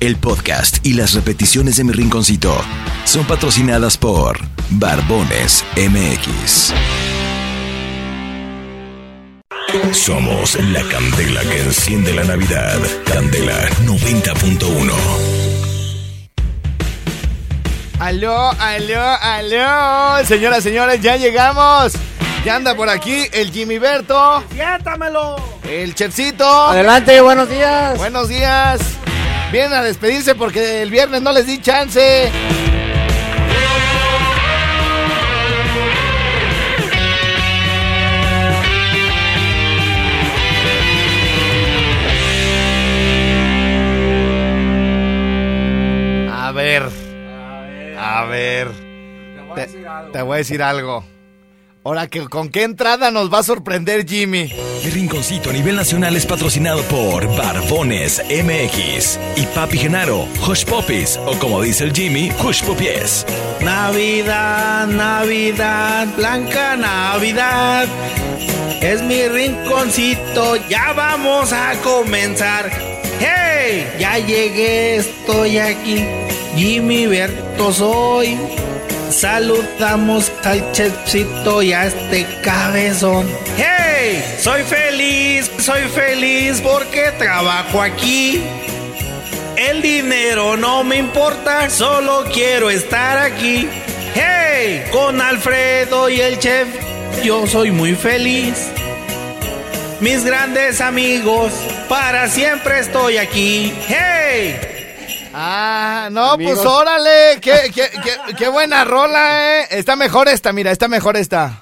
el podcast y las repeticiones de mi rinconcito son patrocinadas por Barbones MX. Somos la candela que enciende la Navidad. Candela 90.1. Aló, aló, aló. Señoras, señores, ya llegamos. Ya anda por aquí el Jimmy Berto. ¡Siéntamelo! El chefcito. Adelante, buenos días. Buenos días. Vienen a despedirse porque el viernes no les di chance. A ver. A ver. Te, te voy a decir algo. Ahora, que, ¿con qué entrada nos va a sorprender Jimmy? El rinconcito a nivel nacional es patrocinado por Barbones MX y Papi Genaro, Hush Poppies o como dice el Jimmy, Hush Poppies. Navidad, Navidad, blanca Navidad. Es mi rinconcito, ya vamos a comenzar. ¡Hey! Ya llegué, estoy aquí. Jimmy Berto soy. Saludamos al chefcito y a este cabezón. ¡Hey! Soy feliz, soy feliz porque trabajo aquí. El dinero no me importa, solo quiero estar aquí. ¡Hey! Con Alfredo y el chef, yo soy muy feliz. Mis grandes amigos, para siempre estoy aquí. ¡Hey! Ah, no, pues órale. Qué, qué, qué, qué buena rola, eh. Está mejor esta, mira, está mejor esta.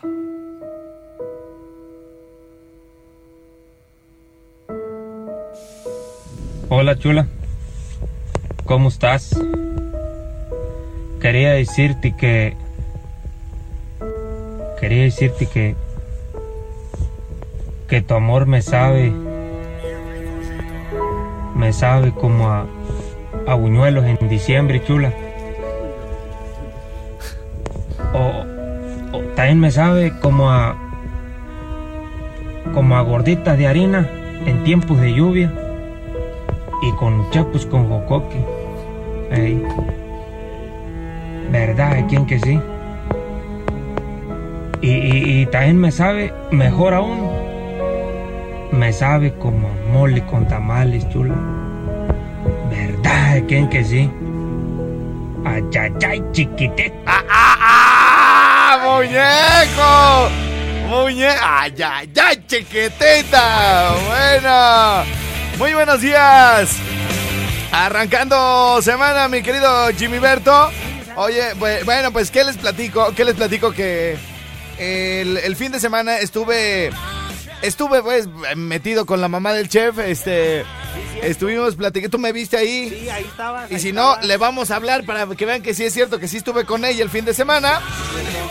Hola chula, ¿cómo estás? Quería decirte que... Quería decirte que... Que tu amor me sabe... Me sabe como a... A buñuelos en diciembre, chula. O, también me sabe como a... Como a gorditas de harina en tiempos de lluvia y con chapus con jocoque. Ey. ¿Verdad? ¿Quién que sí? Y, y, y también me sabe, mejor aún, me sabe como mole con tamales, chula. ¿Verdad? ¿Quién que sí? Ay, ay, ay, chiquitita. ¡Ah, ah, ah! ¡Muñeco! ¡Muñeco! ¡Ay, ay, ay, chiquitita! Bueno, muy buenos días. Arrancando semana, mi querido Jimmy Berto. Oye, bu- bueno, pues, ¿qué les platico? ¿Qué les platico? Que el fin de semana estuve. Estuve, pues, metido con la mamá del chef. Este. Estuvimos platicando. ¿Tú me viste ahí? Sí, ahí estabas. Y ahí si no, le vamos a hablar para que vean que sí es cierto que sí estuve con ella el fin de semana.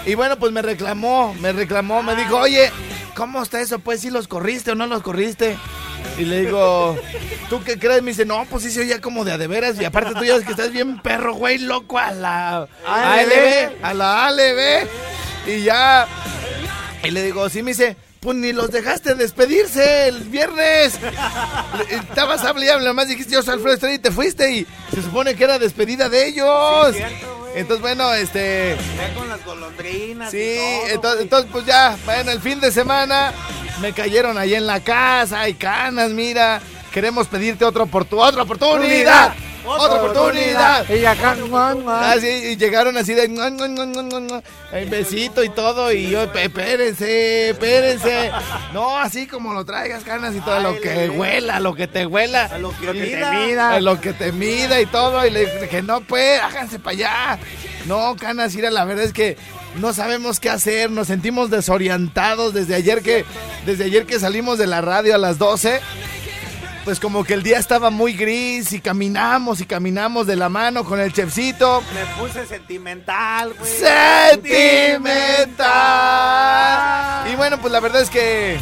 Y bueno, pues me reclamó, me reclamó, me dijo, oye, ¿cómo está eso? Pues si los corriste o no los corriste. Y le digo, ¿tú qué crees? Me dice, no, pues sí se oía como de a de veras. Y aparte tú ya ves que estás bien perro, güey, loco a la ALB, a la ALB. Y ya. Y le digo, sí, me dice, pues ni los dejaste despedirse el viernes. Estabas hable y nomás dijiste yo soy Alfredo Estrella y te fuiste y se supone que era despedida de ellos. Sí, cierto, güey. entonces, bueno, este. Ya con las golondrinas. Sí, y todo, entonces, entonces, pues ya, bueno, el fin de semana me cayeron ahí en la casa, hay canas, mira. Queremos pedirte otra, oportu- otra oportunidad. Otra oportunidad. Y acá. Ah, sí, y llegaron así de el besito y todo, y yo, "Pe- espérense, espérense. No, así como lo traigas, canas y todo, lo que huela, lo que te huela. A lo que te mida. A lo que te mida y todo. Y le dije, no, pues, háganse para allá. No, canas, mira, la verdad es que no sabemos qué hacer, nos sentimos desorientados desde ayer que, desde ayer que salimos de la radio a las 12 pues como que el día estaba muy gris y caminamos y caminamos de la mano con el chefcito. Me puse sentimental, güey. Sentimental. Y bueno, pues la verdad es que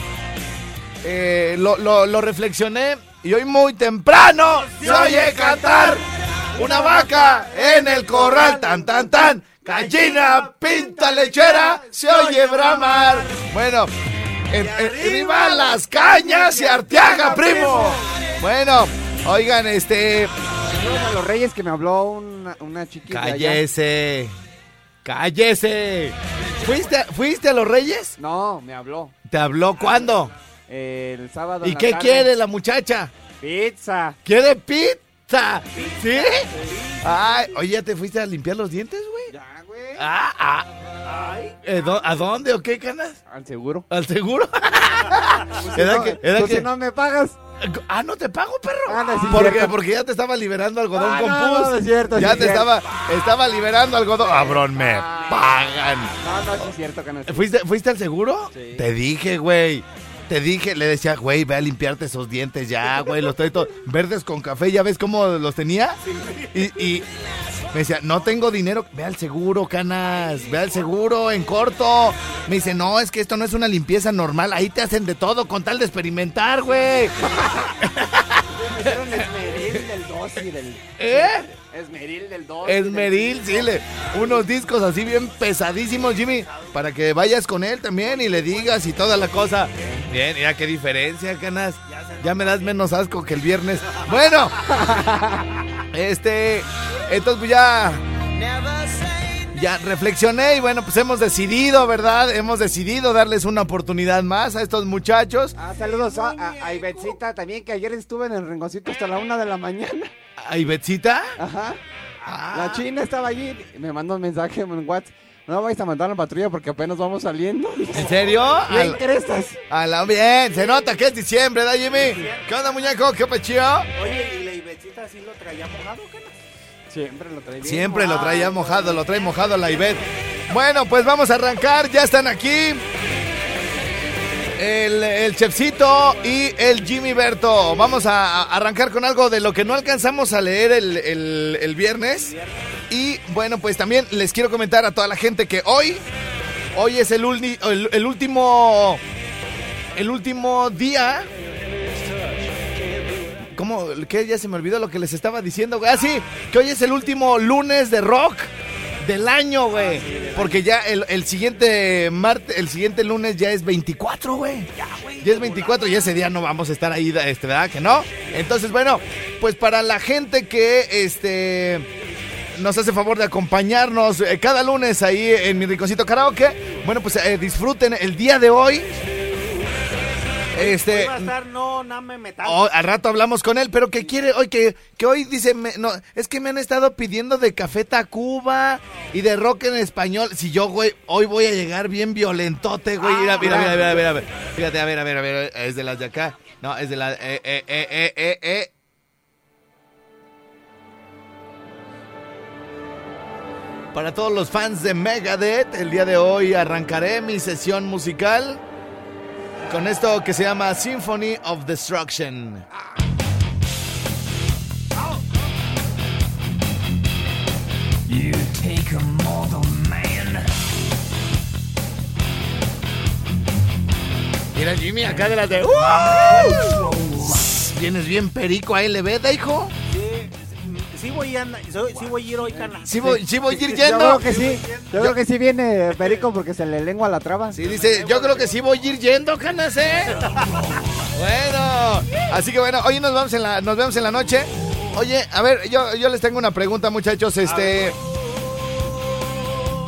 eh, lo, lo- lo reflexioné y hoy muy temprano se oye cantar una vaca en el corral, tan tan tan. Gallina, pinta lechera, se oye bramar. Bueno, en, en- arriba las cañas y Arteaga, primo. Bueno, oigan, este. Saludos a los Reyes que me habló una, una chiquita. allá. Cállese. Cállese. ¿Fuiste, a- ¿Fuiste a los Reyes? No, me habló. ¿Te habló cuándo? El sábado. en ¿Y la qué tarde. quiere la muchacha? Pizza. ¿Quiere pizza? ¿Sí? Ay, oye, ¿ya te fuiste a limpiar los dientes, güey? Ya, güey. Ah, ah. Eh, ¿dó- ¿A dónde o qué, canas? Al seguro. ¿Al seguro? Si ¿Era no, que, era tú que- si no me pagas. Ah, no te pago, perro. Ah, no, sí, porque, cierto. porque ya te estaba liberando algodón Ah, con no, pus. no, es cierto, ya sí, te cierto. estaba, estaba liberando algodón. Cabrón, me pagan. No, no, sí es cierto que no. ¿Fuiste, ¿Fuiste al seguro? Sí. Te dije, güey. Te dije, le decía, güey, ve a limpiarte esos dientes ya, güey. Los trae todos verdes con café. ¿Ya ves cómo los tenía? Y, y me decía, no tengo dinero. Ve al seguro, canas. Ve al seguro en corto. Me dice, no, es que esto no es una limpieza normal. Ahí te hacen de todo con tal de experimentar, güey. Me hicieron esmeril del 2 y del... ¿Eh? Esmeril del 2. y del- Esmeril, sí, le, unos discos así bien pesadísimos, Jimmy, para que vayas con él también y le digas y toda la cosa. Bien, mira qué diferencia, canas. Ya me das menos asco que el viernes. Bueno, este, entonces pues ya, ya reflexioné y bueno, pues hemos decidido, ¿verdad? Hemos decidido darles una oportunidad más a estos muchachos. Ah, saludos a, a, también, que ayer estuve en el rinconcito hasta la una de la mañana. ¿A Ivetsita? Ajá. Ah. La china estaba allí. Me mandó un mensaje en WhatsApp. No vais a mandar a la patrulla porque apenas vamos saliendo. ¿En serio? Bien crestas. A la bien, se nota que es diciembre, ¿verdad, Jimmy? ¿Qué onda, muñeco? ¿Qué pechío? Oye, ¿y la Ivecita sí lo traía mojado, canas? Siempre lo traía. bien Siempre lo mojado. traía mojado, lo trae mojado la Ivette. Bueno, pues vamos a arrancar, ya están aquí. El, el Chefcito y el Jimmy Berto. Vamos a, a arrancar con algo de lo que no alcanzamos a leer el, el- el viernes. Y bueno, pues también les quiero comentar a toda la gente que hoy, hoy es el, uni- el- el último, el último día ¿Cómo? ¿Qué? Ya se me olvidó lo que les estaba diciendo, güey. Ah, sí, que hoy es el último lunes de rock del año, güey. Porque ya el, el siguiente martes, el siguiente lunes ya es 24, güey. Ya es 24 y ese día no vamos a estar ahí, este, ¿verdad? Que no. Entonces, bueno, pues para la gente que, este nos hace favor de acompañarnos eh, cada lunes ahí en mi rinconcito karaoke. Bueno, pues eh, disfruten el día de hoy. Este, Hoy va a estar no, no me metas. Oh, al rato hablamos con él, pero que quiere hoy que, que hoy dice, me- no, es que me han estado pidiendo de Café Tacuba y de rock en español. Si yo, güey, hoy voy a llegar bien violentote, güey. Mira, mira, mira, mira, mira, mira. Fíjate, a ver, a ver, a ver, es de las de acá. No, es de la, eh, eh, eh, eh, eh, eh. Para todos los fans de Megadeth, el día de hoy arrancaré mi sesión musical con esto que se llama Symphony of Destruction. You take a mortal man. Mira Jimmy acá de las de... ¡Uh! ¿Vienes bien perico a LB, hijo? Sí, voy a, soy- sí voy a ir hoy, canas. Sí voy, sí voy a ir Yo yendo. creo que sí. Yo creo que sí viene Perico porque se le lengua la traba. Sí, dice, yo creo que sí voy a ir yendo, canas, ¿eh? Bueno, así que bueno, hoy nos vamos en la, nos vemos en la noche. Oye, a ver, yo, yo les tengo una pregunta, muchachos, este...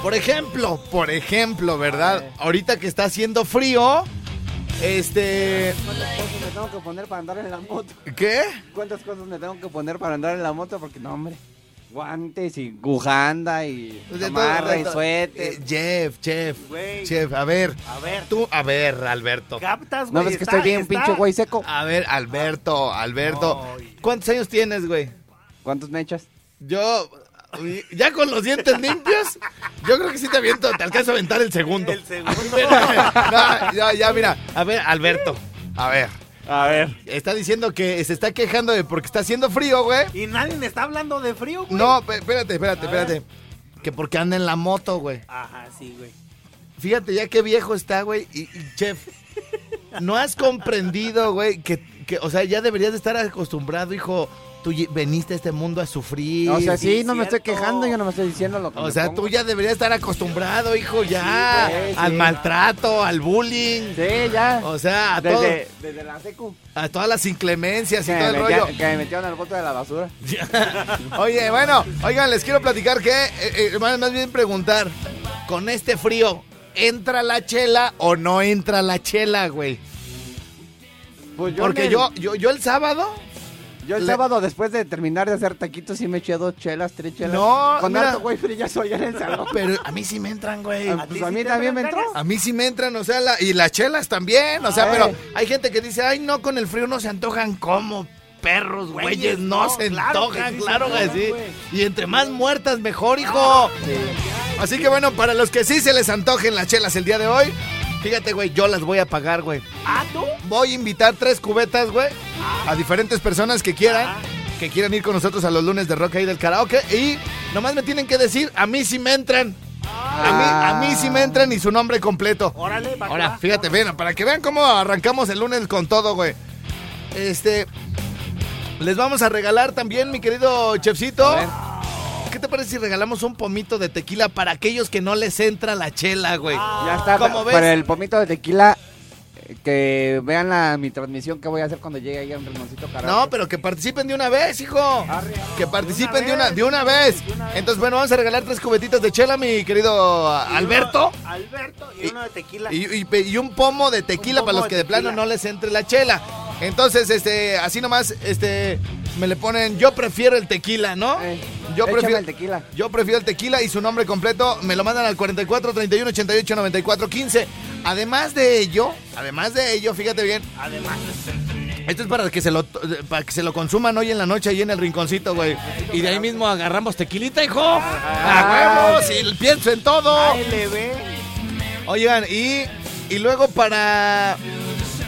Por ejemplo, por ejemplo, ¿verdad? Ahorita que está haciendo frío, este... ¿Cuántas cosas me tengo que poner para andar en la moto? ¿Qué? ¿Cuántas cosas me tengo que poner para andar en la moto? Porque no, hombre. Guantes y bujanda y Pues todo, y suéter. Eh, Jeff, Jeff, Güey. Jeff, a ver, A ver, tú, a ver, Alberto. captas, ¿No güey. ves que estoy bien está- pinche güey seco? A ver, Alberto, Alberto. ¿Cuántos años tienes, güey? ¿Cuántos me echas? Yo, ya con los dientes limpios, yo creo que sí te aviento, te alcanzo a aventar el segundo. El segundo. no, ya, ya, mira, a ver, Alberto, a ver. A ver. Está diciendo que se está quejando de porque está haciendo frío, güey. Y nadie me está hablando de frío, güey. No, espérate, espérate, espérate. Que porque anda en la moto, güey. Ajá, sí, güey. Fíjate ya qué viejo está, güey. Y, y, chef, no has comprendido, güey, que, que, o sea, ya deberías de estar acostumbrado, hijo. Tú veniste a este mundo a sufrir. O sea, sí, sí, no me estoy quejando, yo no me estoy diciendo lo que O me sea, pongo. tú ya deberías estar acostumbrado, hijo, ya. Sí, güey, al sí. maltrato, al bullying. Sí, ya. O sea, a, todo- desde, desde la secu. a todas las inclemencias y Que todo me, el metía- rollo. que me metieron al bote de la basura. Oye, bueno, oigan, les quiero platicar que, eh, eh, más, más bien preguntar, con este frío, ¿entra la chela o no entra la chela, güey? Pues Porque en el- yo, yo, yo el sábado, Yo el le- sábado, después de terminar de hacer taquitos, sí me eché dos chelas, tres chelas. No, Con mira. harto güey, ya soy en el salón. pero a mí sí me entran, güey. Ah, pues a sí mí también me entró. A mí sí me entran, o sea, la- y las chelas también, o sea, Eh. pero hay gente que dice, ay, no, con el frío no se antojan como perros, güeyes, Güeyes, no, no, se claro antojan, sí claro que sí. güey. Y entre más muertas, mejor, hijo. Así que bueno, para los que sí se les antojen las chelas el día de hoy, fíjate, güey, yo las voy a pagar, güey. ¿Ah, tú? Voy a invitar tres cubetas, güey, a diferentes personas que quieran, Ah. que quieran ir con nosotros a los lunes de rock ahí del karaoke. Y nomás me tienen que decir, a mí sí me entran. A mí, a mí sí me entran y su nombre completo. Órale, va Ahora, fíjate, ven, para que vean cómo arrancamos el lunes con todo, güey. Este. Les vamos a regalar también, mi querido chefcito. ¿Qué te parece si regalamos un pomito de tequila para aquellos que no les entra la chela, güey? Ya está. ¿Cómo ves? Para el pomito de tequila, eh, que vean la, mi transmisión que voy a hacer cuando llegue ahí a un rinoncito karaoke. No, pero que participen de una vez, hijo. Que participen de una, vez, de una vez. de una vez. Entonces, bueno, vamos a regalar tres cubetitas de chela, mi querido Y Alberto. uno- Alberto y, uno de tequila. Y, un pomo de tequila para los que de de plano no les entre la chela. Entonces, este, así nomás, este, me le ponen, yo prefiero el tequila, ¿no? Eh, yo prefiero el tequila. Yo prefiero el tequila y su nombre completo me lo mandan al 44 31 88 94 15. Además de ello, además de ello, fíjate bien, Además, esto es para que se lo para que se lo consuman hoy en la noche ahí en el rinconcito, güey. Y de ahí mismo agarramos tequilita, hijo. ¡A huevos! Y pienso en todo. Oigan, y, y luego para.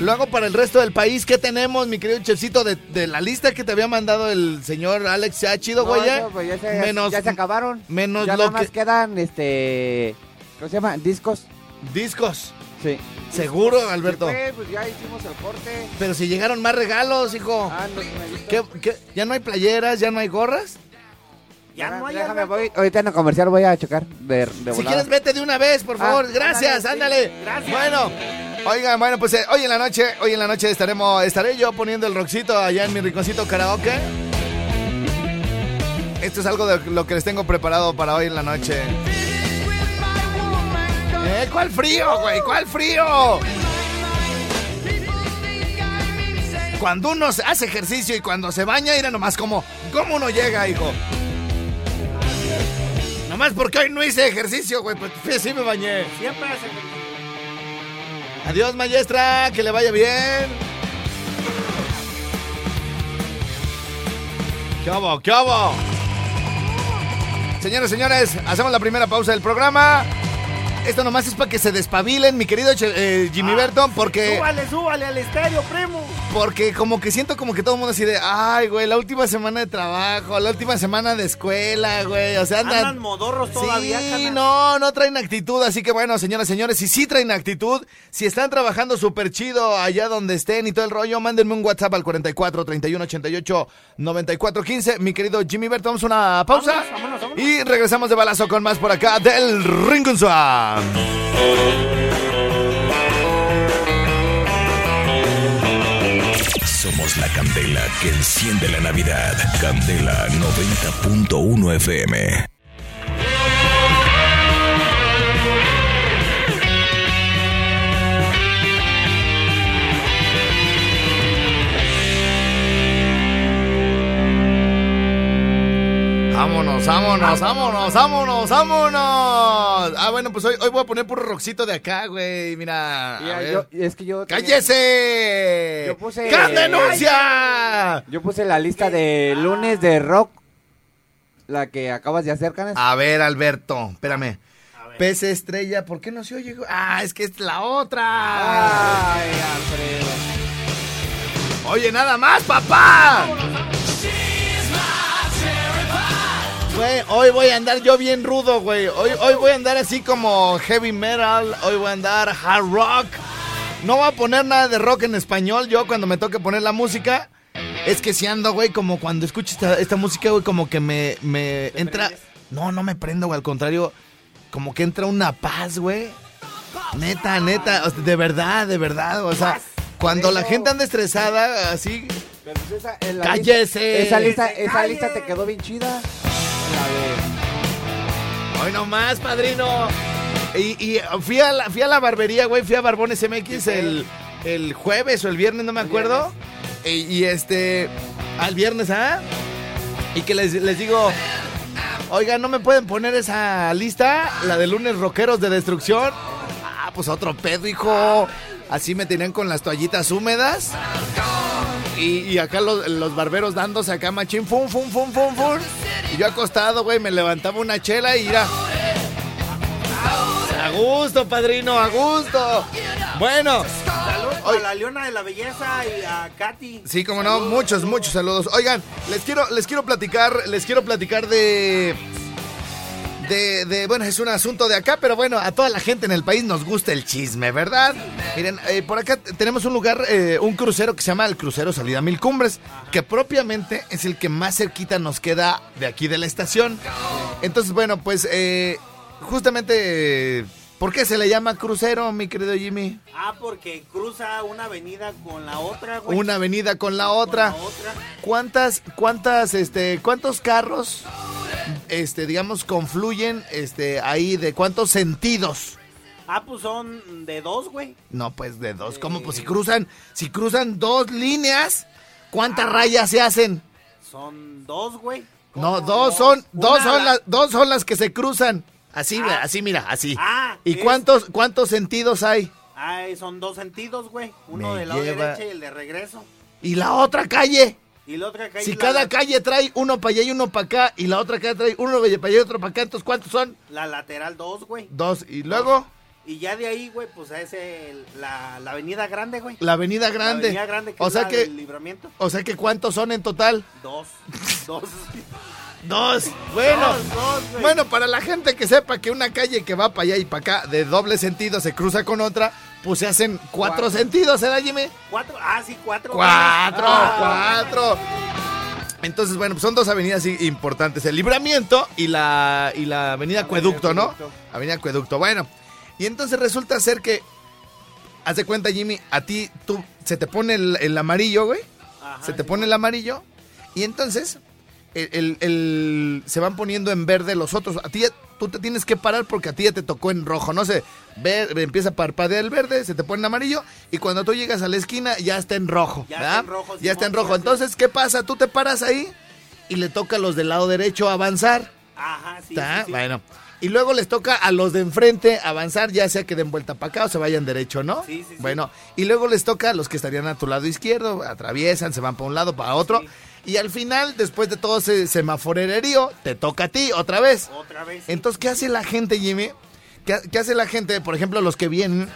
Luego para el resto del país, ¿qué tenemos, mi querido chefcito, de, de la lista que te había mandado el señor Alex? ¿Se ha chido, No, güey? pues, ya, se, menos ya se acabaron. menos ya lo nada más que- quedan, este... ¿Cómo se llama? Discos. discos. Sí. Seguro, Alberto. Sí, pues, ya hicimos el corte. Pero si llegaron más regalos, hijo. Ah, no. ¿Qué, qué? ¿Ya no hay playeras? ¿Ya no hay gorras? Ya no hay Déjame, voy, ahorita en el comercial voy a checar de, de Si volada. quieres, vete de una vez, por favor. Ah, Gracias, ándale. ándale, sí, gracias. Bueno, oigan, bueno, pues eh, hoy en la noche, hoy en la noche estaremos, estaré yo poniendo el rockcito allá en mi rinconcito karaoke. Esto es algo de lo que les tengo preparado para hoy en la noche. ¿Eh? ¿Cuál frío, güey? ¿Cuál frío? Cuando uno hace ejercicio y cuando se baña, mira nomás cómo, cómo uno llega, hijo. Nomás porque hoy no hice ejercicio, güey, pues sí me bañé. Siempre hace. Adiós, maestra, que le vaya bien. ¿Qué hago? ¿Qué hago? Señores, señores, hacemos la primera pausa del programa. Esto nomás es para que se despabilen, mi querido eh, Jimmy Burton, porque, Súbale, súbale al estéreo, primo. porque como que siento como que todo el mundo así de, ay, güey, la última semana de trabajo, la última semana de escuela, güey, o sea, andan... Andan modorros todavía, Sí, no, no traen actitud, así que bueno, señoras, señores, si sí traen actitud, si están trabajando súper chido allá donde estén y todo el rollo, mándenme un WhatsApp al 44 31 88 94 15. Mi querido Jimmy Bert, vamos a una pausa Vámonos, vámonos, vámonos. y regresamos de balazo con más por acá del Ringun Somos la candela que enciende la Navidad. Candela 90.1 FM. Vámonos, vámonos, vámonos, vámonos, vámonos. Ah, bueno, pues hoy, hoy voy a poner puro roxito de acá, güey. Mira. yo- es que yo... ¡Cállese! Yo puse- ¡Can denuncia! Yo puse la lista de lunes de rock. La que acabas de hacer, Canes. A ver, Alberto, espérame. Pez estrella, ¿por qué no se oye? Ah, es que es la otra. Ay, Alfredo. Oye, nada más, papá. Güey, hoy voy a andar yo bien rudo, güey. Hoy, hoy voy a andar así como heavy metal. Hoy voy a andar hard rock. No voy a poner nada de rock en español yo cuando me toque poner la música. Es que si ando, güey, como cuando escucho esta, esta música, güey, como que me, me entra... prendes? No, no me prendo, güey, al contrario, como que entra una paz, güey. Neta, neta, o sea, de verdad, de verdad, o sea, cuando la gente anda estresada, así, Pero pues esa, en la ¡Cállese! Lista, esa lista, lista te quedó bien chida. Hoy nomás, padrino. Y, y fui, a la, fui a la barbería, güey. Fui a Barbones MX el, el jueves o el viernes, no me acuerdo. Y, y este. Al viernes, ¿ah? Y que les, les digo. Oiga, ¿no me pueden poner esa lista? La de lunes rockeros de destrucción. Ah, pues otro pedo, hijo. Así me tenían con las toallitas húmedas. Y, y acá los, los barberos dándose acá machín, fum, fum, fum, fum, fum. Y yo acostado, güey, me levantaba una chela y era. A gusto, padrino, a gusto. Bueno, Saludos a la Leona de la Belleza y a Katy. sí, como no, muchos, muchos saludos. Oigan, les quiero, les quiero platicar, les quiero platicar de. De, de- bueno, es un asunto de acá, pero bueno, a toda la gente en el país nos gusta el chisme, ¿verdad? Miren, eh, por acá tenemos un lugar, eh, un crucero que se llama el Crucero Salida Mil Cumbres, que propiamente es el que más cerquita nos queda de aquí de la estación. Entonces, bueno, pues eh, justamente, ¿por qué se le llama crucero, mi querido Jimmy? Ah, porque cruza una avenida con la otra, güey. Una avenida con la Con otra. la otra. ¿Cuántas, cuántas, este, cuántos carros, este, digamos, confluyen, este, ahí de cuántos sentidos? Ah, pues son de dos, güey. No, pues de dos. ¿Cómo? Pues si cruzan, si cruzan dos líneas, ¿cuántas rayas se hacen? Son dos, güey. No, ¿Cómo dos son, dos son la- las, dos son las que se cruzan. Así, Ah. así, mira, así. Ah, ¿Y cuántos, cuántos sentidos hay? Ay, son dos sentidos, güey. Uno Me del lado lleva- derecho y el de regreso. Y la otra calle. Y la otra calle. Si la- cada la, calle trae uno para allá y uno para acá, y la otra calle trae uno para allá y otro para acá, entonces ¿cuántos son? La lateral dos, güey. Dos. Y luego, Y ya de ahí, güey, pues es el- la, la avenida grande, güey. la avenida La grande. avenida grande que o es sea la que, del libramiento. o sea que ¿cuántos son en total? Dos. dos. Dos. Bueno. Dos, dos. Bueno, para la gente que sepa que una calle que va para allá y para acá de doble sentido se cruza con otra, pues se hacen cuatro, Cuatro. sentidos, ¿eh, Jimmy? Cuatro. Ah, sí, cuatro. Cuatro, Ah. cuatro. Entonces, bueno, pues son dos avenidas importantes, el Libramiento y la, y la avenida Acueducto, ¿no? Acueducto. Avenida Acueducto. Bueno, y entonces resulta ser que, haz de cuenta, Jimmy, a ti tú, se te pone el, el amarillo, güey. Ajá, se te sí. pone el amarillo y entonces el, el- el- se van poniendo en verde los otros. A ti ya- tú te tienes que parar porque a ti ya te tocó en rojo, no sé. Ve, empieza a parpadear el verde, se te pone en amarillo y cuando tú llegas a la esquina ya está en rojo. Ya ¿verdad? está en rojo, Ya está en rojo. Entonces, ¿qué pasa? Tú te paras ahí y le toca a los del lado derecho avanzar. Ajá, sí. ¿está? sí, sí. Bueno. Y luego les toca a los de enfrente avanzar, ya sea que den vuelta para acá o se vayan derecho, ¿no? Sí, sí, sí. Bueno, y luego les toca a los que estarían a tu lado izquierdo, atraviesan, se van para un lado, para otro. Sí. Y al final, después de todo ese semaforerío, te toca a ti otra vez. Otra vez. sí. Entonces, ¿qué hace la gente, Jimmy? ¿Qué, qué hace la gente? Por ejemplo, los que vienen,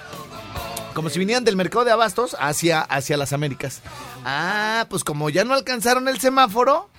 como si vinieran del mercado de abastos hacia, hacia las Américas. Ah, pues como ya no alcanzaron el semáforo,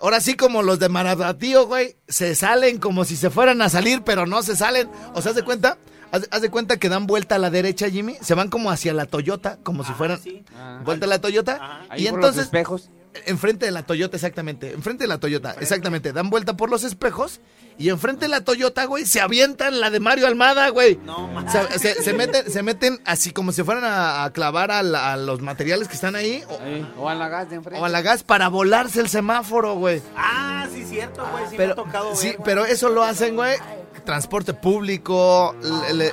ahora sí como los de Maradatío, güey, se salen como si se fueran a salir, pero no se salen. O sea, haz de cuenta, haz, haz de cuenta que dan vuelta a la derecha, Jimmy, se van como hacia la Toyota, como si Ah, fueran sí. Ah. vuelta a la Toyota. Ajá. Ahí Y por los entonces espejos. Enfrente de la Toyota, exactamente. Enfrente de la Toyota, exactamente. Dan vuelta por los espejos y enfrente de la Toyota, güey, se avientan la de Mario Almada, güey. No, ma- Se, se- se meten, se meten así como si fueran a, a clavar a, la- a los materiales que están ahí o, Ahí, O a la gas de enfrente. o a la gas para volarse el semáforo, güey. Ah, sí, cierto, güey. Sí me Pero, ha tocado sí, güey. pero eso lo hacen, güey. Transporte público, le- le-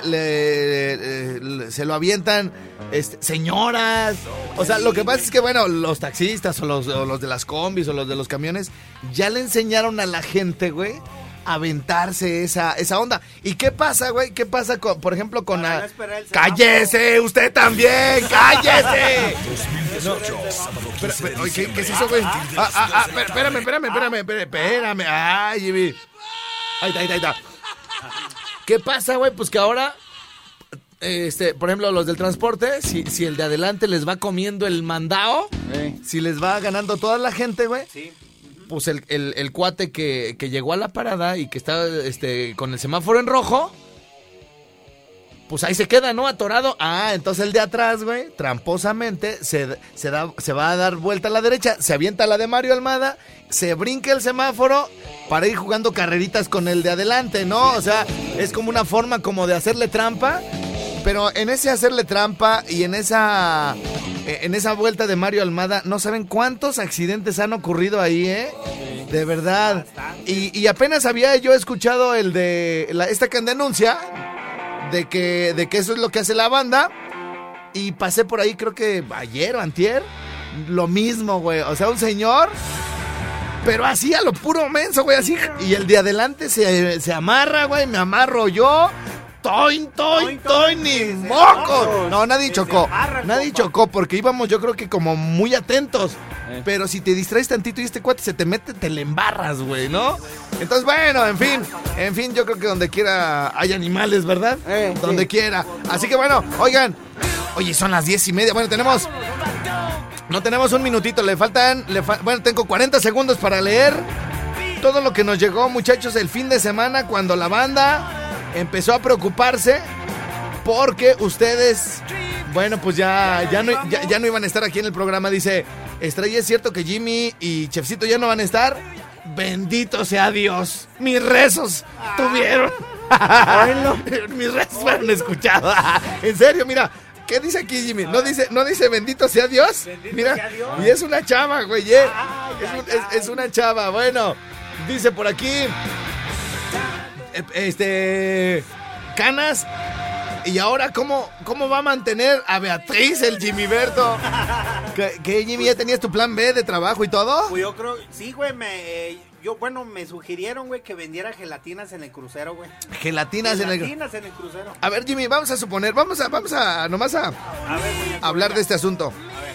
le- le- se lo avientan este, señoras. O sea, lo que pasa es que, bueno, los taxistas o los, o los de las combis o los de los camiones ya le enseñaron a la gente, güey, aventarse esa, esa onda. ¿Y qué pasa, güey? ¿Qué pasa, con, por ejemplo, con... Para la- no. ¡Cállese! ¡Usted también! ¡Cállese! 2018, sábado 15 de Pero, oye, ¿qué, qué es eso, güey? Ah, ah, ah, espérame, espérame, espérame, espérame. Ay, Jimmy. Ahí está, ahí está, ahí está. ¿Qué pasa, güey? Pues que ahora, este, por ejemplo, los del transporte, si, si el de adelante les va comiendo el mandao, Eh, si les va ganando toda la gente, güey, Sí. Pues el, el- el cuate que, que llegó a la parada y que está este, con el semáforo en rojo, pues ahí se queda, ¿no? Atorado. Ah, entonces el de atrás, güey, tramposamente, se, se, da, se va a dar vuelta a la derecha, se avienta la de Mario Almada, se brinca el semáforo para ir jugando carreritas con el de adelante, ¿no? O sea, es como una forma como de hacerle trampa. Pero en ese hacerle trampa y en esa eh, en esa vuelta de Mario Almada, no saben cuántos accidentes han ocurrido ahí, ¿eh? De verdad. Y, apenas había yo escuchado el de esta que denuncia de que, de que eso es lo que hace la banda. Y pasé por ahí, creo que ayer o antier, lo mismo, güey. O sea, un señor, pero así a lo puro menso, güey, así. Y el de adelante se, se amarra, güey, me amarro yo. Toin, toin, toin, ni moco. No, nadie chocó. Nadie chocó porque íbamos, yo creo que como muy atentos. Eh. Pero si te distraes tantito y este cuate se te mete, te le embarras, güey, ¿no? Entonces, bueno, en fin, en fin, yo creo que donde quiera hay animales, ¿verdad? Eh, donde quiera. Así que bueno, oigan, oye, son las diez y media. Bueno, tenemos. No tenemos un minutito, le faltan. le fa- bueno, tengo 40 segundos para leer todo lo que nos llegó, muchachos, el fin de semana cuando la banda empezó a preocuparse porque ustedes, bueno, pues ya, ya, no, ya, ya no iban a estar aquí en el programa. Dice, Estrella, ¿es cierto que Jimmy y Chefcito ya no van a estar? Bendito sea Dios, mis rezos tuvieron. mis rezos fueron escuchados. en serio, mira. ¿Qué dice aquí, Jimmy? ¿No dice, no dice bendito sea Dios? Mira, sea Dios. y es una chava, güey. ¿eh? Ay, Es, un- ay, es- ay. es una chava. Bueno, dice por aquí. Eh, Este. Canas. ¿Y ahora cómo, cómo va a mantener a Beatriz el Jimmy Berto? ¿Qué, qué, Jimmy? ¿Ya tenías tu plan B de trabajo y todo? Pues yo creo, sí, güey, me, eh, yo, bueno, me sugirieron, güey, que vendiera gelatinas en el crucero, güey. Gelatinas en el. Gelatinas en el crucero. A ver, Jimmy, vamos a suponer, vamos a, vamos a, nomás a A ver, güey. hablar de este asunto. A ver,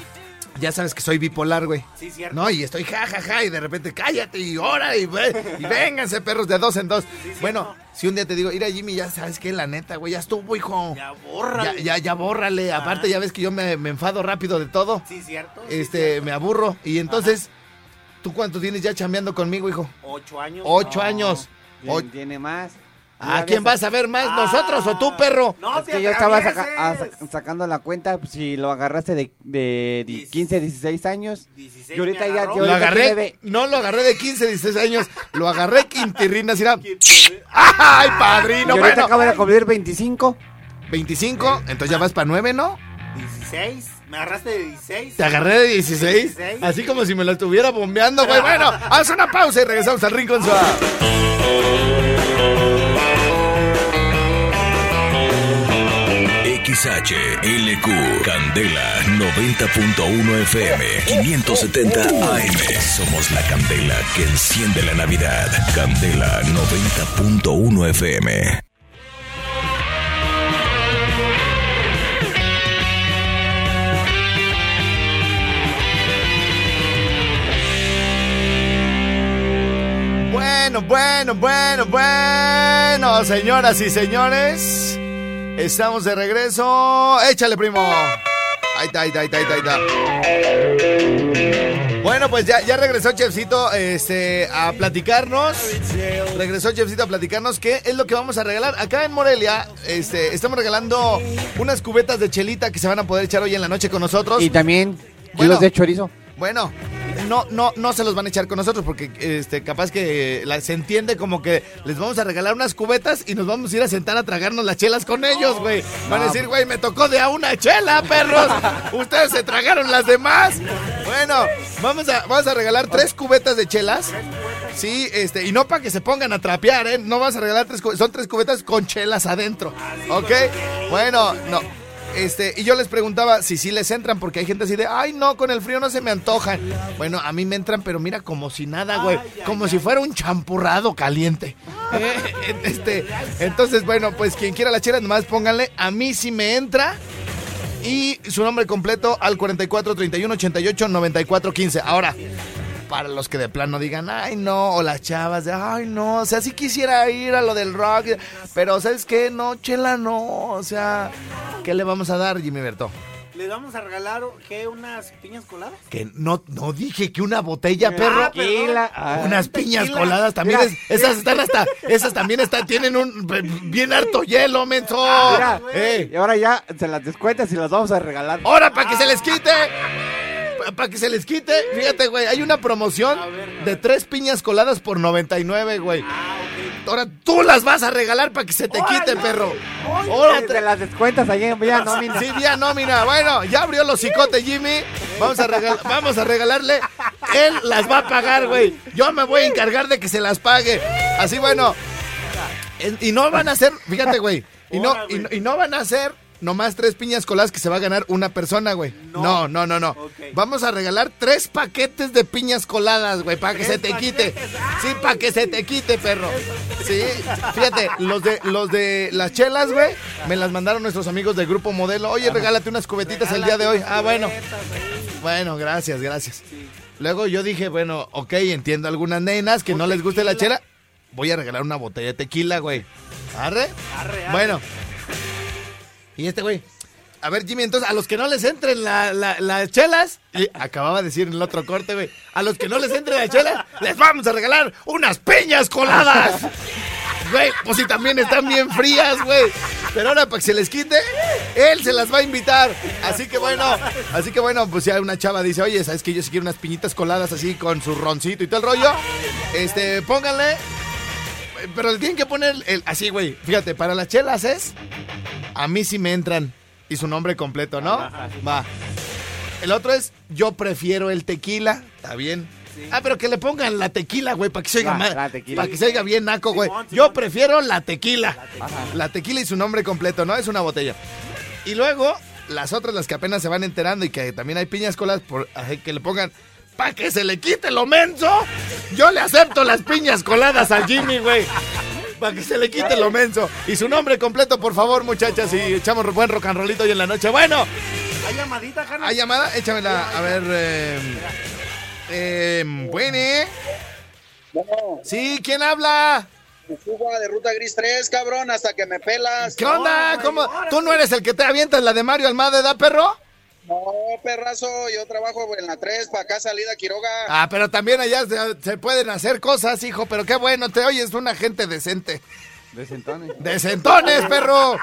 Ya sabes que soy bipolar, güey. sí, cierto. No, y estoy ja, ja, ja, y de repente cállate y ora y, ve, y vénganse, perros, de dos en dos. bueno, si un día te digo, mira, Jimmy, ya sabes que la neta, güey, ya estuvo, hijo. Ya, borra. Ya, ya, ya bórrale. Aparte, ya ves que yo me, me enfado rápido de todo. Sí, cierto. sí, Este, cierto. me aburro. Y entonces, ¿tú cuánto tienes ya chambeando conmigo, hijo? Ocho años. Ocho No. años. ¿Quién O- tiene más? ¿A quién vas a ver más, nosotros o tú, perro? No, Es que yo estaba saca- ah, sacando la cuenta, pues, si lo agarraste de, de di- Diez- 15, 16 años. 16 Y ahorita ya- yo Lo ahorita agarré, tiene no lo agarré de 15, 16 años, lo agarré quintirrinas, mira. ¿Quién te- ¡Ay, Y padrino! ahorita Bueno, acaba de cumplir 25. 25, entonces ya vas para 9, ¿no? 16. Me agarraste de 16. Te agarré de 16, 16. así como si me lo estuviera bombeando, güey. Bueno, haz una pausa y regresamos al Rincón Suave. XHLQ, Candela 90.1 FM, 570 AM. Somos la candela que enciende la Navidad. Candela 90.1 FM. Bueno, bueno, bueno, bueno, señoras y señores. Estamos de regreso. Échale, primo. Ahí está, ahí está, ahí está, ahí está, ahí está. Bueno, pues ya, ya regresó Chefcito este, a platicarnos. Regresó Chefcito a platicarnos qué es lo que vamos a regalar. Acá en Morelia este, estamos regalando unas cubetas de chelita que se van a poder echar hoy en la noche con nosotros. Y también Bueno. kilos de chorizo. Bueno, no, no, no se los van a echar con nosotros porque este, capaz que la- se entiende como que les vamos a regalar unas cubetas y nos vamos a ir a sentar a tragarnos las chelas con ellos, güey. Van a decir, güey, me tocó de a una chela, perros. Ustedes se tragaron las demás. Bueno, vamos a, vamos a regalar tres cubetas de chelas. Sí, este, y no para que se pongan a trapear, ¿eh? No vas a regalar tres cubetas, son tres cubetas con chelas adentro. ¿Ok? Bueno, no. Este, y yo les preguntaba si sí les entran, porque hay gente así de, ay, no, con el frío no se me antojan. Bueno, a mí me entran, pero mira, como si nada, güey. Como si fuera un champurrado caliente. Eh, Este, entonces, bueno, pues quien quiera la chela, nomás pónganle, a mí sí me entra. Y su nombre completo al 44 31 88 94 15. Ahora, para los que de plano digan, ay no, o las chavas de, ay no, o sea, sí quisiera ir a lo del rock, pero ¿sabes qué? No, chela no, o sea, ¿qué le vamos a dar, Jimmy Berto? Les vamos a regalar, ¿qué? ¿Unas piñas coladas? Que no, no dije que una botella, perro. Tequila. ah. Unas piñas tequila. coladas también. Mira, es- esas están hasta. Esas también están. Tienen un. Bien harto hielo, menso. Mira, y ahora ya se las descuentas y las vamos a regalar. Ahora, para que se les quite. Para que se les quite. Fíjate, güey. Hay una promoción A ver, a de tres piñas coladas por 99, güey. Ah, ok. Ahora tú las vas a regalar para que se te quite, perro. Ahora te- las descuentas ahí en Villa Nómina. Sí, vía nómina. Bueno, ya abrió los cicotes, Jimmy. Vamos a, regal- vamos a regalarle. Él las va a pagar, güey. Yo me voy a encargar de que se las pague. Así, bueno. En- Y no van a ser, fíjate, güey. Y no, y, y no van a ser nomás tres piñas coladas que se va a ganar una persona, güey. No, No. no, no. Vamos a regalar tres paquetes de piñas coladas, güey, para que se te quite. Sí, para que se te quite, perro. Sí, fíjate, los de los de las chelas, güey, me las mandaron nuestros amigos del grupo Modelo. Oye, regálate unas cubetitas el día de hoy. Ah, bueno. Bueno, gracias, gracias. Luego yo dije, bueno, ok, entiendo algunas nenas que no les guste la chela. Voy a regalar una botella de tequila, güey. ¿Arre? Arre, arre. Bueno. Y este güey. A ver, Jimmy, entonces, a los que no les entren la- la- las chelas, y acababa de decir en el otro corte, güey, a los que no les entren las chelas, les vamos a regalar unas piñas coladas. Güey, pues si también están bien frías, güey. Pero ahora para que se les quite, él se las va a invitar. Así que bueno, así que bueno, pues si hay una chava dice, oye, ¿sabes que yo sí quiero unas piñitas coladas así con su roncito y todo el rollo? Este, pónganle. Pero le tienen que poner el, así, güey. Fíjate, para las chelas es. A mí sí me entran. Y su nombre completo, ¿no? Va. El otro es Yo prefiero el tequila. Está bien. Ah, pero que le pongan la tequila, güey, para que se oiga más. Para que se oiga bien naco, güey. Yo prefiero la tequila. La tequila y su nombre completo, ¿no? Es una botella. Y luego, las otras, las que apenas se van enterando y que también hay piñas colas, por, que le pongan. Para que se le quite lo menso, yo le acepto las piñas coladas al Jimmy, güey. Para que se le quite lo menso. Y su nombre completo, por favor, muchachas. Y echamos buen rock and rollito hoy en la noche. Bueno, ¿Hay llamadita, Jana? ¿hay llamada? Échamela. A ver. Eh, eh, bueno. No, Sí, ¿quién habla? fuga de Ruta Gris 3, cabrón, hasta que me pelas. ¿Qué onda? ¿Cómo? ¿Tú no eres el que te avientas la de Mario Almada, ¿da, perro? No, perrazo, yo trabajo en la 3, para acá salida Quiroga. Ah, pero también allá se, se pueden hacer cosas, hijo. Pero qué bueno, te oyes una gente decente. De sentones. ¡Decentones, perro!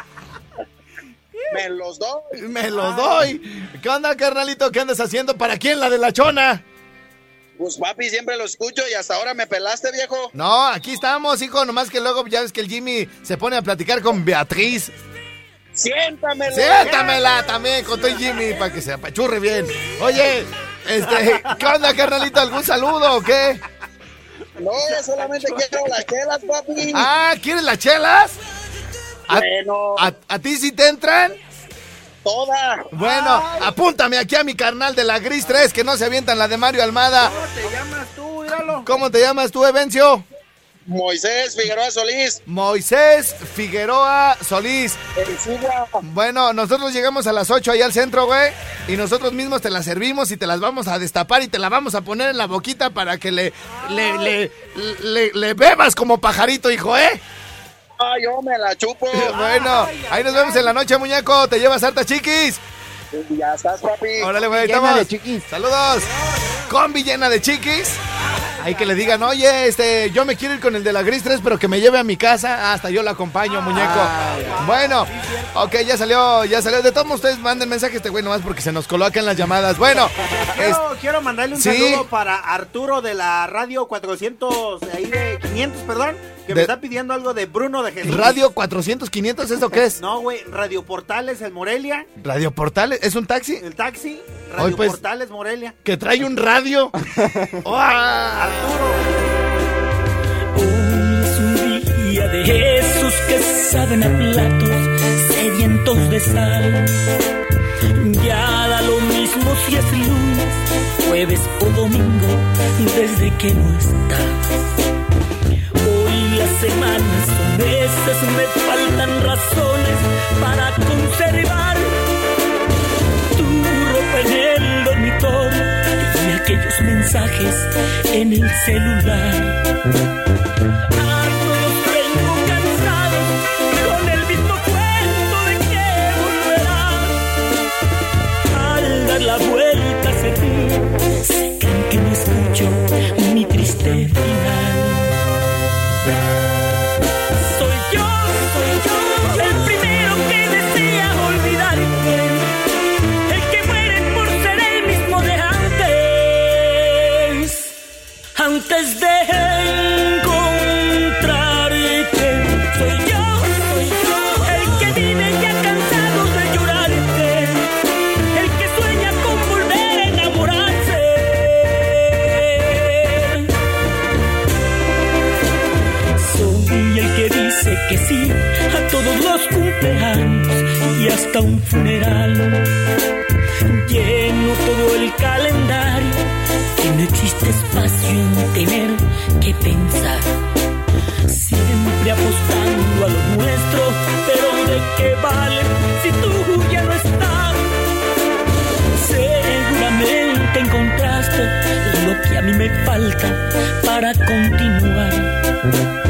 Me los doy. Me los doy. ¿Qué onda, carnalito? ¿Qué andas haciendo? ¿Para quién la de la chona? Pues papi, siempre lo escucho y hasta ahora me pelaste, viejo. No, aquí estamos, hijo. Nomás que luego ya ves que el Jimmy se pone a platicar con Beatriz. Siéntamelo. Siéntamela también con tu Jimmy para que se apachurre bien. Oye, este, ¿qué onda, carnalito? ¿Algún saludo o qué? No, solamente quiero las chelas, papi. Ah, ¿quieres las chelas? ¿A, bueno, a- a ti sí te entran? toda. Bueno, apúntame aquí a mi carnal de la Gris 3 que no se avientan la de Mario Almada. ¿Cómo te llamas tú? Míralo. ¿Cómo te llamas tú, Evencio? Moisés Figueroa Solís. Moisés Figueroa Solís. Bueno, nosotros llegamos a las 8 ahí al centro, güey. Y nosotros mismos te las servimos y te las vamos a destapar y te la vamos a poner en la boquita para que le, le, le, le, le bebas como pajarito, hijo, ¿eh? Ah, yo me la chupo. Bueno, ahí nos vemos en la noche, muñeco. Te llevas harta chiquis. Ya estás, papi. Órale, güey, estamos. de chiquis. Saludos. Combi llena de chiquis. Ahí que le digan, oye, este, yo me quiero ir con el de la Gris 3, pero que me lleve a mi casa. Hasta yo lo acompaño, muñeco. Bueno, ok, ya salió, ya salió. De todos modos, ustedes manden mensaje a este güey nomás porque se nos colocan las llamadas. Bueno, es- Quiero, quiero mandarle un Sí. saludo para Arturo de la radio 400, de ahí de 500, perdón, que De- me está pidiendo algo de Bruno de Jesús. Radio 400, 500, ¿eso qué es? No, güey, Radio Portales, el Morelia, Radio Portales, ¿es un taxi? el taxi, Hoy, Radio pues- Portales, Morelia. Que trae un radio. Hoy es un día de esos que saben a platos sedientos de sal. Ya da lo mismo si es lunes, jueves o domingo, desde que no estás. Semanas son meses, me faltan razones para conservar tu ropa en el dormitorio y aquellos mensajes en el celular. Continuar.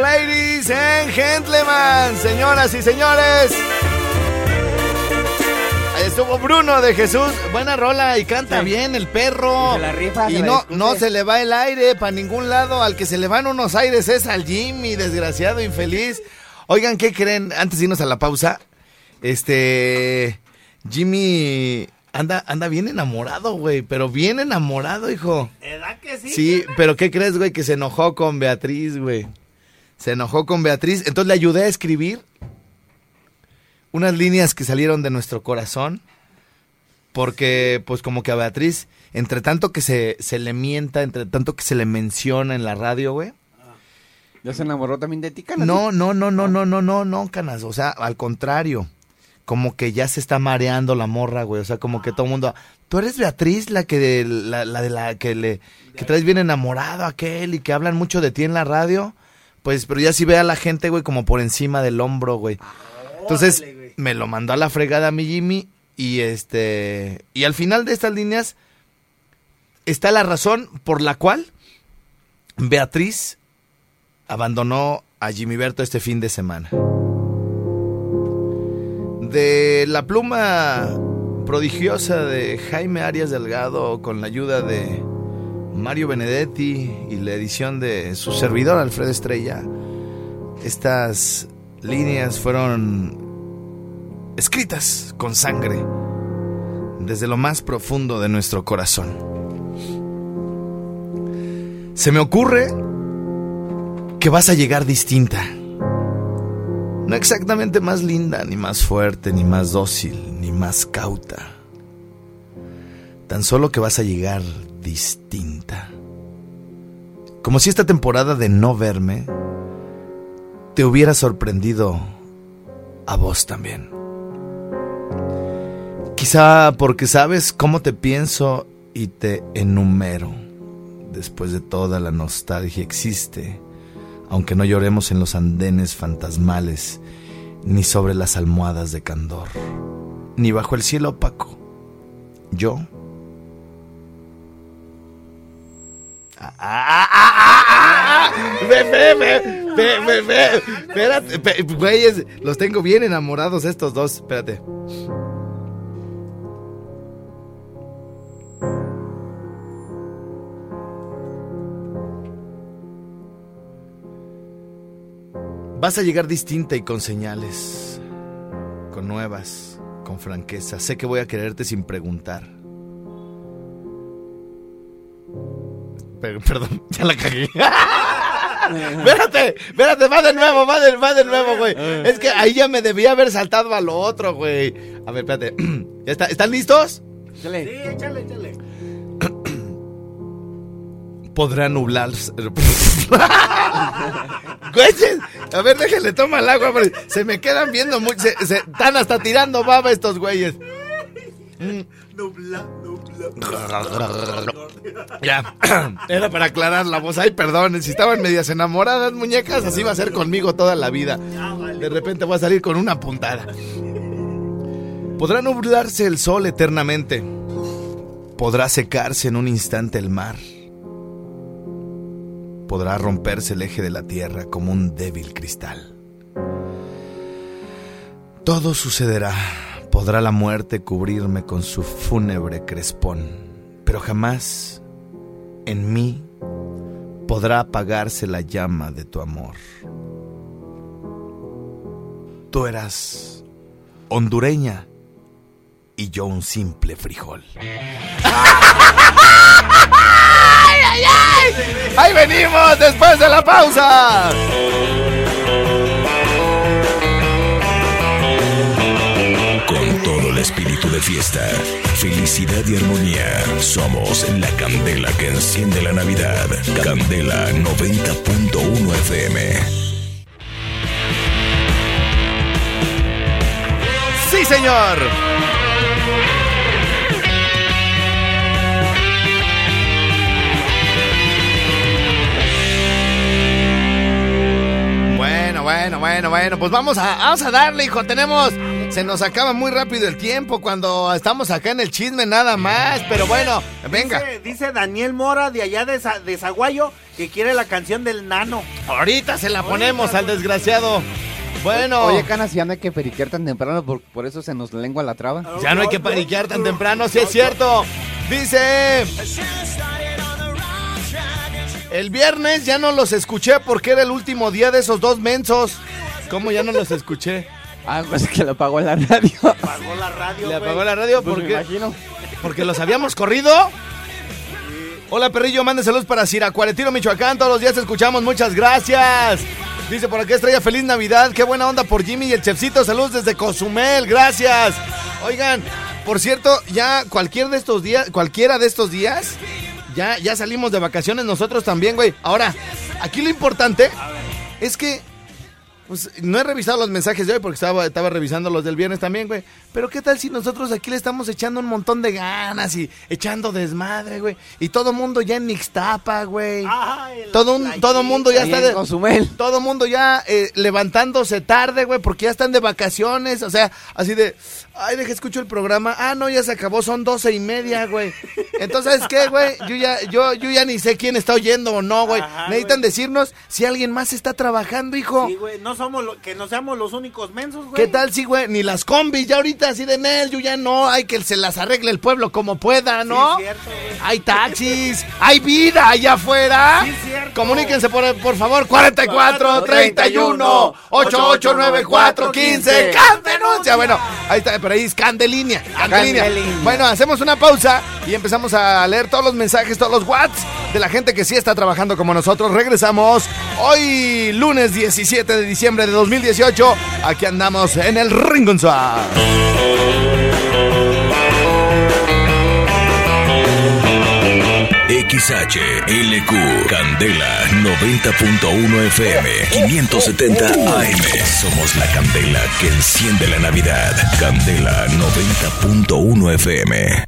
Ladies and gentlemen, señoras y señores. Ahí estuvo Bruno de Jesús. Buena rola y canta Sí. bien el perro. Y la rifa, Y la no, no se le va el aire para ningún lado. Al que se le van unos aires es al Jimmy, desgraciado, infeliz. Oigan, ¿qué creen? Antes de irnos a la pausa, este. Jimmy anda, anda bien enamorado, güey. Pero bien enamorado, hijo. ¿Verdad que sí? Sí, pero ¿qué crees, güey? Que se enojó con Beatriz, güey. Se enojó con Beatriz. Entonces le ayudé a escribir unas líneas que salieron de nuestro corazón. Porque, pues, como que a Beatriz, entre tanto que se, se le mienta, entre tanto que se le menciona en la radio, güey. ¿Ya se enamoró también de ti, Canas? No, no, no, no, no, no, no, no, canas. O sea, al contrario. Como que ya se está mareando la morra, güey. O sea, como que todo el mundo. Tú eres Beatriz, la que de la, la de la que le que traes bien enamorado a aquel y que hablan mucho de ti en la radio. Pues, pero ya sí ve a la gente, güey, como por encima del hombro, güey. Entonces, Órale, güey. me lo mandó a la fregada a mi Jimmy. Y este. Y al final de estas líneas está la razón por la cual Beatriz abandonó a Jimmy Berto este fin de semana. De la pluma prodigiosa de Jaime Arias Delgado con la ayuda de Mario Benedetti y la edición de su servidor Alfredo Estrella, estas líneas fueron escritas con sangre desde lo más profundo de nuestro corazón. Se me ocurre que vas a llegar distinta. No exactamente más linda, ni más fuerte, ni más dócil, ni más cauta. Tan solo que vas a llegar distinta. Como si esta temporada de no verme te hubiera sorprendido a vos también. Quizá porque sabes cómo te pienso y te enumero. Después de toda la nostalgia existe, aunque no lloremos en los andenes fantasmales, ni sobre las almohadas de candor, ni bajo el cielo opaco. Yo. Espérate, güeyes, los tengo bien enamorados estos dos. Espérate. Vas a llegar distinta y con señales, con nuevas, con franqueza. Sé que voy a quererte sin preguntar. Perdón, ya la cagué. espérate, espérate, va de nuevo, va de, va de nuevo, güey. Es que ahí ya me debía haber saltado a lo otro, güey. A ver, espérate. ¿Ya está- ¿Están listos? Échale. Sí, échale, échale. podrá nublarse. Güeyes, a ver, déjenle toma el agua, se me quedan viendo mucho. Se, se- están hasta tirando baba estos güeyes. Mm. Ya, era para aclarar la voz. Ay, perdón, si estaban medias enamoradas, muñecas, así va a ser conmigo toda la vida. De repente voy a salir con una puntada. Podrá nublarse el sol eternamente. Podrá secarse en un instante el mar. Podrá romperse el eje de la tierra como un débil cristal. Todo sucederá. Podrá la muerte cubrirme con su fúnebre crespón, pero jamás en mí podrá apagarse la llama de tu amor. Tú eras hondureña y yo un simple frijol. ¡Ahí venimos después de la pausa! Espíritu de fiesta, felicidad y armonía, somos la candela que enciende la Navidad. Candela 90.1 FM. ¡Sí, señor! Bueno, bueno, bueno, bueno, pues vamos a, vamos a darle, hijo. Tenemos, se nos acaba muy rápido el tiempo cuando estamos acá en el chisme nada más, pero bueno, venga. Dice, dice Daniel Mora de allá de, Za- de Zaguayo que quiere la canción del nano. Ahorita se la ponemos al desgraciado. Bueno, Oye, Canas, ya no hay que periquear tan temprano, por, por eso se nos lengua la traba. ya no hay que paniquear tan temprano, si es cierto. Dice... El viernes ya no los escuché porque era el último día de esos dos mensos. ¿Cómo ya no los escuché? Ah, pues que lo apagó la radio. Apagó la radio. ¿Le apagó la radio? Pues ¿Por me imagino. ¿Porque los habíamos corrido? Hola perrillo, mande saludos para Siracuaretiro, Michoacán. Todos los días te escuchamos, muchas gracias. Dice por aquí Estrella, feliz Navidad. Qué buena onda por Jimmy y el chefcito. Saludos desde Cozumel, gracias. Oigan, por cierto, ya cualquier de estos días, cualquiera de estos días, ya, ya salimos de vacaciones nosotros también, güey. Ahora, aquí lo importante es que pues no he revisado los mensajes de hoy porque estaba, estaba revisando los del viernes también, güey. Pero qué tal si nosotros aquí le estamos echando un montón de ganas y echando desmadre, güey. Y todo mundo ya en Nixtapa, güey. Ay, Todo, un, todo mundo ya está de, todo mundo ya eh, levantándose tarde, güey, porque ya están de vacaciones. O sea, así de, ay, deja escucho el programa. Ah, no, ya se acabó, son doce y media, güey. Entonces, ¿sabes qué, güey? Yo ya, yo, yo ya ni sé quién está oyendo o no, güey. Ajá, Necesitan güey. decirnos si alguien más está trabajando, hijo. Sí, güey, no somos lo- que no seamos los únicos mensos, güey. ¿Qué tal si, güey? Ni las combis, ya ahorita así de Nel, yo ya no, hay que se las arregle el pueblo como pueda, ¿no? Sí, cierto, güey. hay taxis, hay vida allá afuera. Sí, cierto. Comuníquense por, por favor, 44 31 8894 15. ¡Cántenos! Ya, bueno, ahí está, pero ahí es. Candelínea. Candelínea. Bueno, hacemos una pausa y empezamos a leer todos los mensajes, todos los whats de la gente que sí está trabajando como nosotros. Regresamos hoy, lunes 17 de diciembre de 2018. Aquí andamos en el Ringonza. XHLQ Candela 90.1 FM 570 AM. Somos la candela que enciende la Navidad. Candela 90.1 FM.